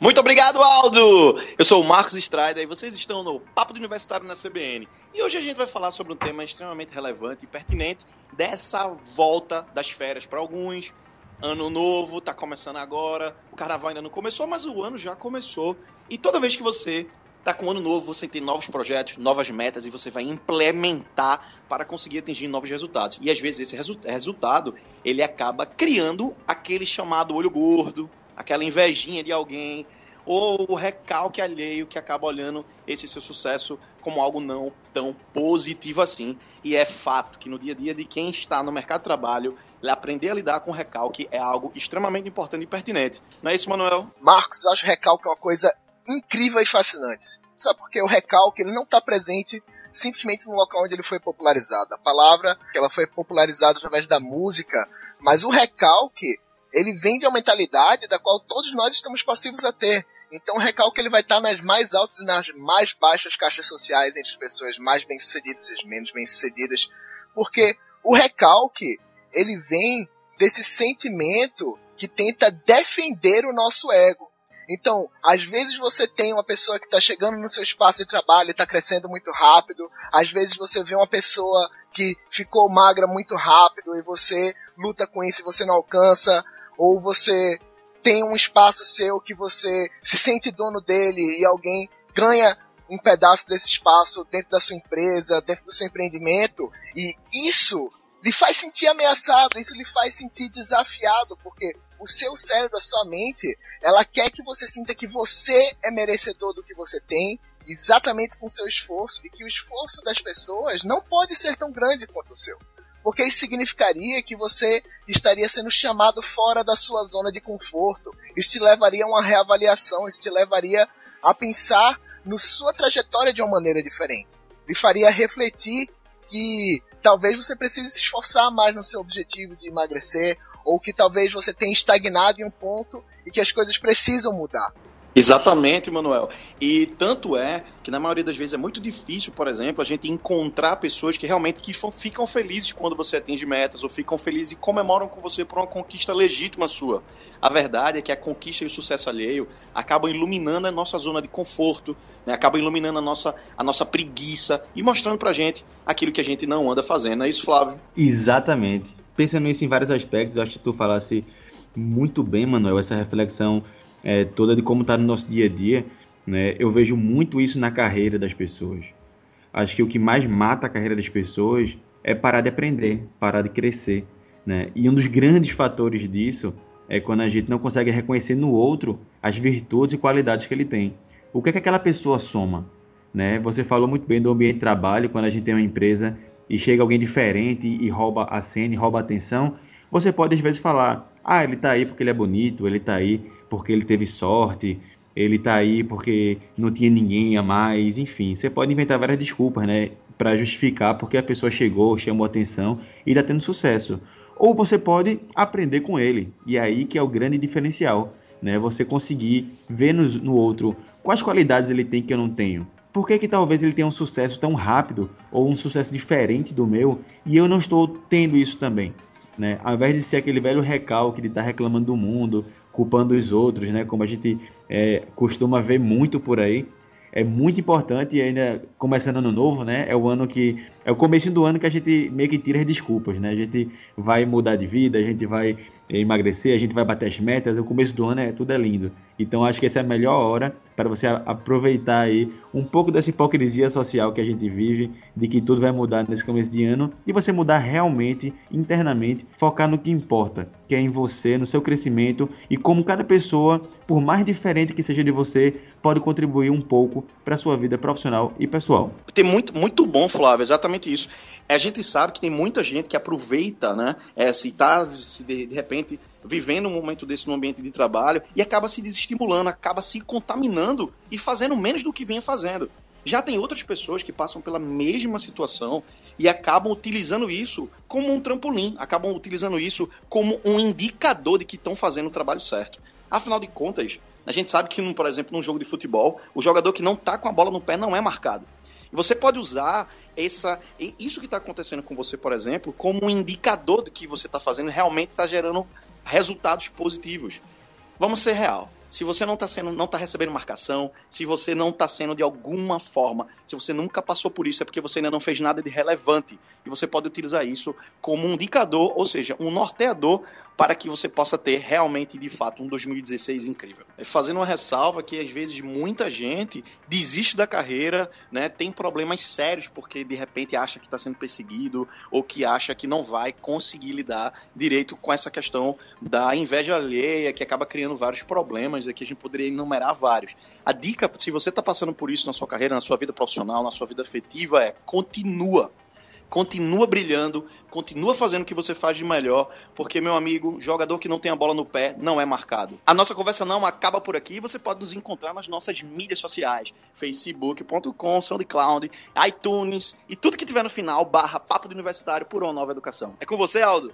Muito obrigado, Aldo! Eu sou o Marcos Strider e vocês estão no Papo do Universitário na CBN. E hoje a gente vai falar sobre um tema extremamente relevante e pertinente dessa volta das férias para alguns. Ano novo, tá começando agora. O carnaval ainda não começou, mas o ano já começou. E toda vez que você tá com um ano novo, você tem novos projetos, novas metas e você vai implementar para conseguir atingir novos resultados. E às vezes esse resu resultado, ele acaba criando aquele chamado olho gordo, aquela invejinha de alguém, ou o recalque alheio que acaba olhando esse seu sucesso como algo não tão positivo assim. E é fato que no dia a dia de quem está no mercado de trabalho, aprender a lidar com recalque é algo extremamente importante e pertinente. Não é isso, Manuel? Marcos, eu acho recalque uma coisa incrível e fascinante. Sabe porque o recalque ele não está presente simplesmente no local onde ele foi popularizado. A palavra ela foi popularizada através da música, mas o recalque ele vem de uma mentalidade da qual todos nós estamos passivos a ter. Então o recalque ele vai estar nas mais altas e nas mais baixas caixas sociais entre as pessoas mais bem-sucedidas e as menos bem-sucedidas, porque o recalque ele vem desse sentimento que tenta defender o nosso ego. Então, às vezes você tem uma pessoa que está chegando no seu espaço de trabalho e está crescendo muito rápido. Às vezes você vê uma pessoa que ficou magra muito rápido e você luta com isso e você não alcança ou você tem um espaço seu que você se sente dono dele e alguém ganha um pedaço desse espaço dentro da sua empresa, dentro do seu empreendimento, e isso lhe faz sentir ameaçado, isso lhe faz sentir desafiado, porque o seu cérebro, a sua mente, ela quer que você sinta que você é merecedor do que você tem, exatamente com seu esforço, e que o esforço das pessoas não pode ser tão grande quanto o seu porque isso significaria que você estaria sendo chamado fora da sua zona de conforto. Isso te levaria a uma reavaliação, isso te levaria a pensar na sua trajetória de uma maneira diferente. Me faria refletir que talvez você precise se esforçar mais no seu objetivo de emagrecer, ou que talvez você tenha estagnado em um ponto e que as coisas precisam mudar. Exatamente, Manuel. E tanto é que na maioria das vezes é muito difícil, por exemplo, a gente encontrar pessoas que realmente que ficam felizes quando você atinge metas ou ficam felizes e comemoram com você por uma conquista legítima sua. A verdade é que a conquista e o sucesso alheio acabam iluminando a nossa zona de conforto, né? acabam iluminando a nossa, a nossa preguiça e mostrando pra gente aquilo que a gente não anda fazendo. É isso, Flávio? Exatamente. Pensando nisso em vários aspectos, acho que tu falasse muito bem, Manuel, essa reflexão é, toda de como está no nosso dia a dia, né, eu vejo muito isso na carreira das pessoas. Acho que o que mais mata a carreira das pessoas é parar de aprender, parar de crescer. Né? E um dos grandes fatores disso é quando a gente não consegue reconhecer no outro as virtudes e qualidades que ele tem. O que é que aquela pessoa soma? Né? Você falou muito bem do ambiente de trabalho, quando a gente tem uma empresa e chega alguém diferente e rouba a cena, e rouba a atenção, você pode às vezes falar: ah, ele está aí porque ele é bonito, ele está aí porque ele teve sorte, ele tá aí porque não tinha ninguém a mais, enfim, você pode inventar várias desculpas, né, para justificar porque a pessoa chegou, chamou atenção e está tendo sucesso. Ou você pode aprender com ele, e é aí que é o grande diferencial, né, você conseguir ver no, no outro quais qualidades ele tem que eu não tenho. Por que, que talvez ele tenha um sucesso tão rápido ou um sucesso diferente do meu e eu não estou tendo isso também? Né? Ao invés de ser aquele velho recalque de estar tá reclamando do mundo, culpando os outros, né? Como a gente é, costuma ver muito por aí. É muito importante e ainda começando ano novo, né? É o ano que é o começo do ano que a gente meio que tira as desculpas, né? A gente vai mudar de vida, a gente vai emagrecer, a gente vai bater as metas. O começo do ano é tudo é lindo. Então acho que essa é a melhor hora para você aproveitar aí um pouco dessa hipocrisia social que a gente vive, de que tudo vai mudar nesse começo de ano, e você mudar realmente, internamente, focar no que importa, que é em você, no seu crescimento e como cada pessoa, por mais diferente que seja de você, pode contribuir um pouco para sua vida profissional e pessoal. Tem muito, muito bom, Flávio, exatamente isso. A gente sabe que tem muita gente que aproveita, né? É, se tá, se de, de repente vivendo um momento desse no ambiente de trabalho e acaba se desestimulando, acaba se contaminando e fazendo menos do que vinha fazendo. Já tem outras pessoas que passam pela mesma situação e acabam utilizando isso como um trampolim, acabam utilizando isso como um indicador de que estão fazendo o trabalho certo. Afinal de contas, a gente sabe que, por exemplo, num jogo de futebol, o jogador que não está com a bola no pé não é marcado. E você pode usar essa, isso que está acontecendo com você, por exemplo, como um indicador de que você está fazendo realmente está gerando resultados positivos. Vamos ser real. Se você não está sendo, não tá recebendo marcação, se você não está sendo de alguma forma, se você nunca passou por isso, é porque você ainda não fez nada de relevante. E você pode utilizar isso como um indicador, ou seja, um norteador para que você possa ter realmente, de fato, um 2016 incrível. É, fazendo uma ressalva que às vezes muita gente desiste da carreira, né, tem problemas sérios porque de repente acha que está sendo perseguido ou que acha que não vai conseguir lidar direito com essa questão da inveja alheia que acaba criando vários problemas. Aqui a gente poderia enumerar vários. A dica, se você está passando por isso na sua carreira, na sua vida profissional, na sua vida afetiva, é continua continua brilhando, continua fazendo o que você faz de melhor, porque, meu amigo, jogador que não tem a bola no pé não é marcado. A nossa conversa não acaba por aqui, você pode nos encontrar nas nossas mídias sociais, facebook.com, SoundCloud, iTunes e tudo que tiver no final, barra Papo do Universitário por uma Nova Educação. É com você, Aldo?